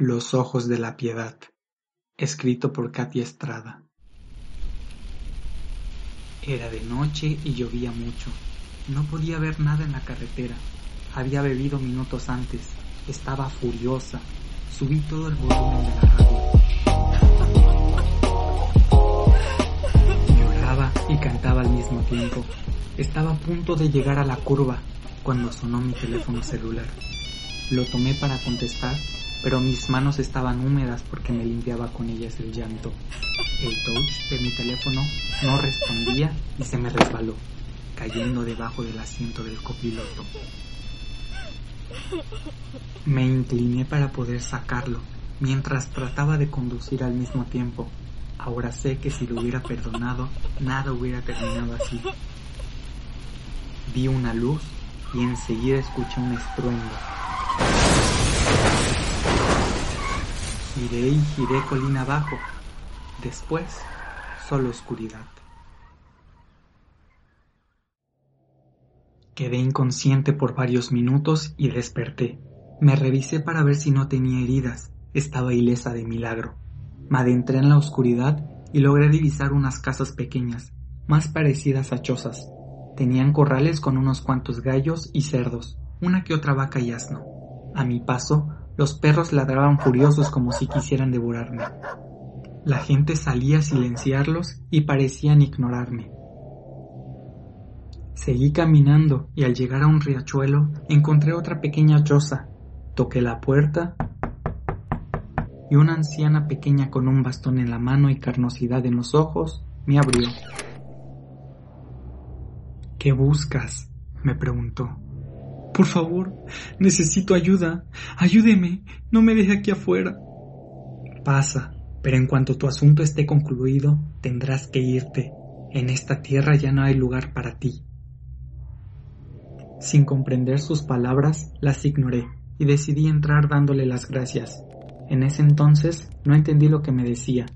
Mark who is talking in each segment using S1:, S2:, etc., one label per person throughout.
S1: Los ojos de la piedad, escrito por Katia Estrada. Era de noche y llovía mucho. No podía ver nada en la carretera. Había bebido minutos antes. Estaba furiosa. Subí todo el volumen de la radio. Lloraba y cantaba al mismo tiempo. Estaba a punto de llegar a la curva cuando sonó mi teléfono celular. Lo tomé para contestar pero mis manos estaban húmedas porque me limpiaba con ellas el llanto. El touch de mi teléfono no respondía y se me resbaló, cayendo debajo del asiento del copiloto. Me incliné para poder sacarlo, mientras trataba de conducir al mismo tiempo. Ahora sé que si lo hubiera perdonado, nada hubiera terminado así. Vi una luz y enseguida escuché un estruendo. Giré y giré colina abajo. Después, solo oscuridad. Quedé inconsciente por varios minutos y desperté. Me revisé para ver si no tenía heridas. Estaba ilesa de milagro. Me adentré en la oscuridad y logré divisar unas casas pequeñas, más parecidas a chozas. Tenían corrales con unos cuantos gallos y cerdos, una que otra vaca y asno. A mi paso los perros ladraban furiosos como si quisieran devorarme. La gente salía a silenciarlos y parecían ignorarme. Seguí caminando y al llegar a un riachuelo encontré otra pequeña choza. Toqué la puerta y una anciana pequeña con un bastón en la mano y carnosidad en los ojos me abrió. ¿Qué buscas? me preguntó. Por favor, necesito ayuda. Ayúdeme. No me deje aquí afuera. Pasa, pero en cuanto tu asunto esté concluido, tendrás que irte. En esta tierra ya no hay lugar para ti. Sin comprender sus palabras, las ignoré y decidí entrar dándole las gracias. En ese entonces no entendí lo que me decía.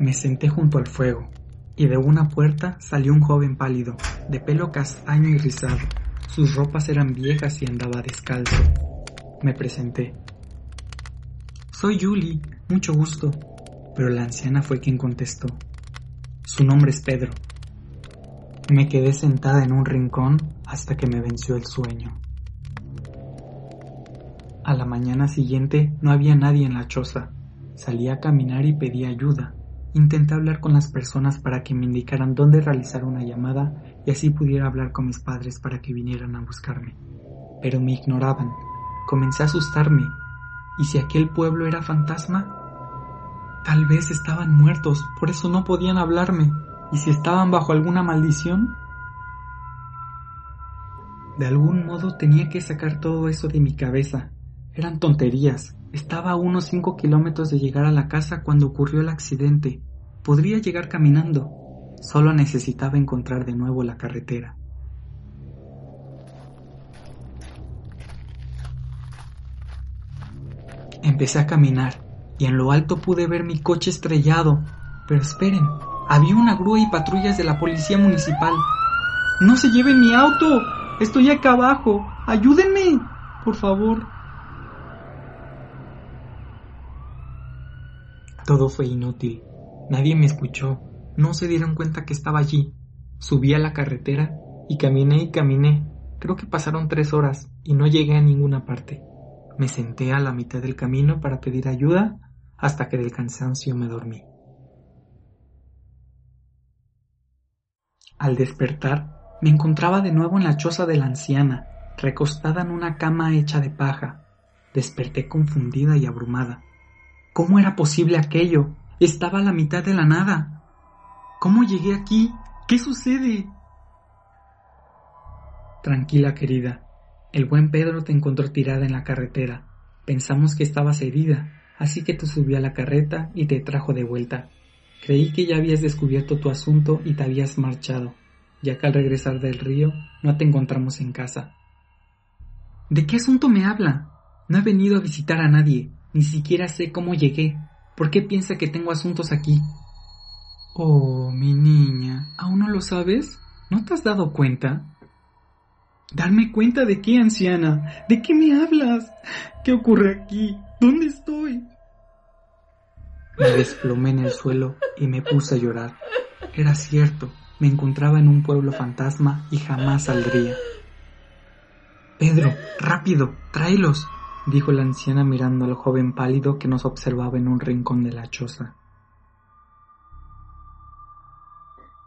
S1: Me senté junto al fuego, y de una puerta salió un joven pálido, de pelo castaño y rizado. Sus ropas eran viejas y andaba descalzo. Me presenté. Soy Julie, mucho gusto. Pero la anciana fue quien contestó. Su nombre es Pedro. Me quedé sentada en un rincón hasta que me venció el sueño. A la mañana siguiente no había nadie en la choza. Salí a caminar y pedí ayuda. Intenté hablar con las personas para que me indicaran dónde realizar una llamada y así pudiera hablar con mis padres para que vinieran a buscarme. Pero me ignoraban. Comencé a asustarme. ¿Y si aquel pueblo era fantasma? Tal vez estaban muertos, por eso no podían hablarme. ¿Y si estaban bajo alguna maldición? De algún modo tenía que sacar todo eso de mi cabeza. Eran tonterías. Estaba a unos cinco kilómetros de llegar a la casa cuando ocurrió el accidente. Podría llegar caminando. Solo necesitaba encontrar de nuevo la carretera. Empecé a caminar y en lo alto pude ver mi coche estrellado. Pero esperen, había una grúa y patrullas de la policía municipal. ¡No se lleven mi auto! Estoy acá abajo. ¡Ayúdenme! Por favor. Todo fue inútil. Nadie me escuchó. No se dieron cuenta que estaba allí. Subí a la carretera y caminé y caminé. Creo que pasaron tres horas y no llegué a ninguna parte. Me senté a la mitad del camino para pedir ayuda hasta que del cansancio me dormí. Al despertar, me encontraba de nuevo en la choza de la anciana, recostada en una cama hecha de paja. Desperté confundida y abrumada. ¿Cómo era posible aquello? Estaba a la mitad de la nada. ¿Cómo llegué aquí? ¿Qué sucede? Tranquila, querida. El buen Pedro te encontró tirada en la carretera. Pensamos que estabas herida, así que te subió a la carreta y te trajo de vuelta. Creí que ya habías descubierto tu asunto y te habías marchado, ya que al regresar del río no te encontramos en casa. ¿De qué asunto me habla? No he venido a visitar a nadie. Ni siquiera sé cómo llegué. ¿Por qué piensa que tengo asuntos aquí? Oh, mi niña, ¿aún no lo sabes? ¿No te has dado cuenta? ¿Darme cuenta de qué, anciana? ¿De qué me hablas? ¿Qué ocurre aquí? ¿Dónde estoy? Me desplomé en el suelo y me puse a llorar. Era cierto, me encontraba en un pueblo fantasma y jamás saldría. Pedro, rápido, tráelos, dijo la anciana mirando al joven pálido que nos observaba en un rincón de la choza.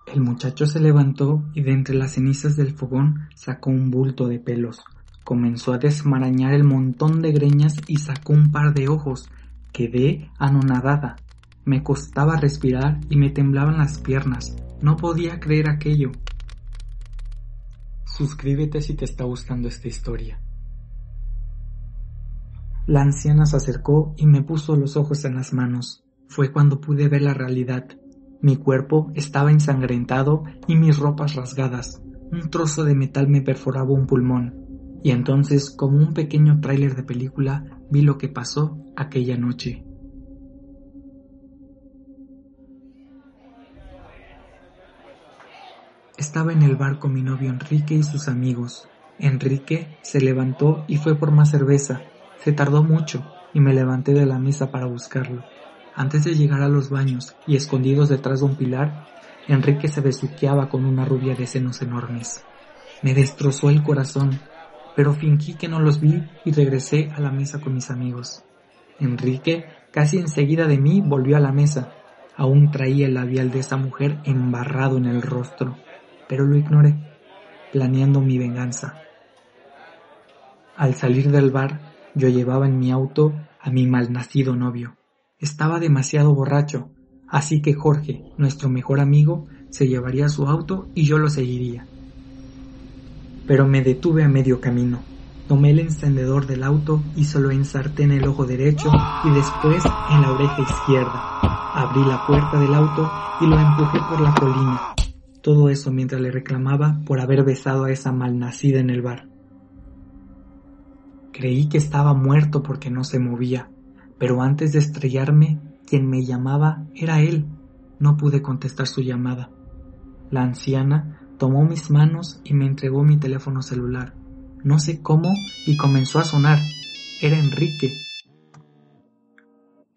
S1: El muchacho se levantó y de entre las cenizas del fogón sacó un bulto de pelos. Comenzó a desmarañar el montón de greñas y sacó un par de ojos. Quedé anonadada. Me costaba respirar y me temblaban las piernas. No podía creer aquello. Suscríbete si te está gustando esta historia. La anciana se acercó y me puso los ojos en las manos. Fue cuando pude ver la realidad. Mi cuerpo estaba ensangrentado y mis ropas rasgadas. Un trozo de metal me perforaba un pulmón. Y entonces, como un pequeño tráiler de película, vi lo que pasó aquella noche. Estaba en el bar con mi novio Enrique y sus amigos. Enrique se levantó y fue por más cerveza. Se tardó mucho y me levanté de la mesa para buscarlo. Antes de llegar a los baños y escondidos detrás de un pilar, Enrique se besuqueaba con una rubia de senos enormes. Me destrozó el corazón, pero fingí que no los vi y regresé a la mesa con mis amigos. Enrique, casi enseguida de mí, volvió a la mesa. Aún traía el labial de esa mujer embarrado en el rostro, pero lo ignoré, planeando mi venganza. Al salir del bar, yo llevaba en mi auto a mi malnacido novio. Estaba demasiado borracho, así que Jorge, nuestro mejor amigo, se llevaría su auto y yo lo seguiría. Pero me detuve a medio camino. Tomé el encendedor del auto y se lo ensarté en el ojo derecho y después en la oreja izquierda. Abrí la puerta del auto y lo empujé por la colina. Todo eso mientras le reclamaba por haber besado a esa malnacida en el bar. Creí que estaba muerto porque no se movía, pero antes de estrellarme, quien me llamaba era él. No pude contestar su llamada. La anciana tomó mis manos y me entregó mi teléfono celular. No sé cómo y comenzó a sonar. Era Enrique.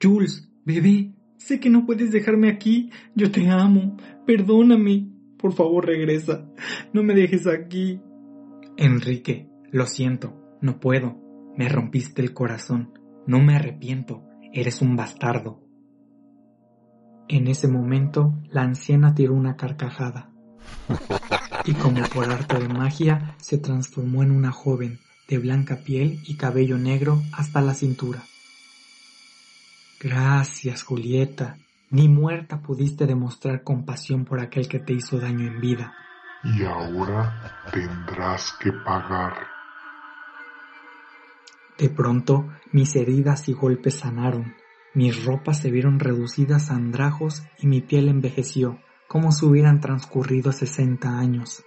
S1: Jules, bebé, sé que no puedes dejarme aquí. Yo te amo. Perdóname. Por favor, regresa. No me dejes aquí. Enrique, lo siento. No puedo. Me rompiste el corazón. No me arrepiento, eres un bastardo. En ese momento, la anciana tiró una carcajada. Y como por arte de magia, se transformó en una joven, de blanca piel y cabello negro hasta la cintura. Gracias, Julieta. Ni muerta pudiste demostrar compasión por aquel que te hizo daño en vida.
S2: Y ahora tendrás que pagar.
S1: De pronto mis heridas y golpes sanaron, mis ropas se vieron reducidas a andrajos y mi piel envejeció, como si hubieran transcurrido sesenta años.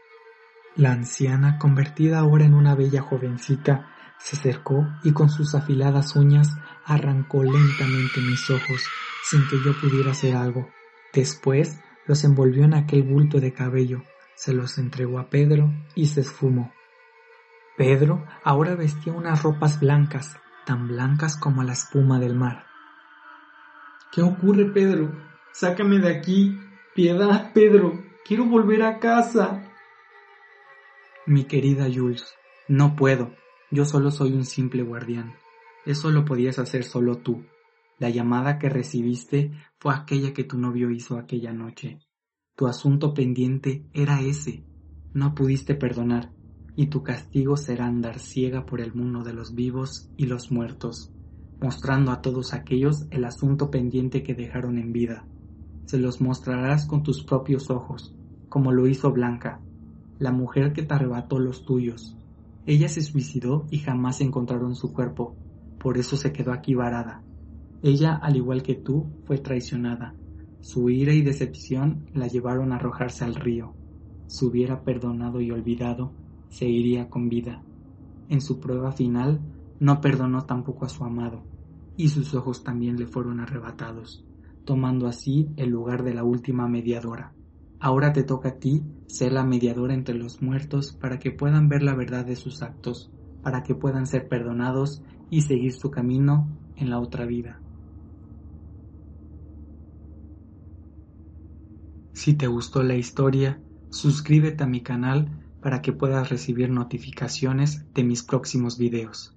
S1: La anciana, convertida ahora en una bella jovencita, se acercó y con sus afiladas uñas arrancó lentamente mis ojos sin que yo pudiera hacer algo. Después los envolvió en aquel bulto de cabello, se los entregó a Pedro y se esfumó. Pedro ahora vestía unas ropas blancas, tan blancas como la espuma del mar. ¿Qué ocurre, Pedro? Sácame de aquí. Piedad, Pedro. Quiero volver a casa. Mi querida Jules, no puedo. Yo solo soy un simple guardián. Eso lo podías hacer solo tú. La llamada que recibiste fue aquella que tu novio hizo aquella noche. Tu asunto pendiente era ese. No pudiste perdonar y tu castigo será andar ciega por el mundo de los vivos y los muertos, mostrando a todos aquellos el asunto pendiente que dejaron en vida. Se los mostrarás con tus propios ojos, como lo hizo Blanca, la mujer que te arrebató los tuyos. Ella se suicidó y jamás encontraron su cuerpo, por eso se quedó aquí varada. Ella, al igual que tú, fue traicionada. Su ira y decepción la llevaron a arrojarse al río. Si hubiera perdonado y olvidado, se iría con vida. En su prueba final no perdonó tampoco a su amado, y sus ojos también le fueron arrebatados, tomando así el lugar de la última mediadora. Ahora te toca a ti ser la mediadora entre los muertos para que puedan ver la verdad de sus actos, para que puedan ser perdonados y seguir su camino en la otra vida. Si te gustó la historia, suscríbete a mi canal para que puedas recibir notificaciones de mis próximos videos.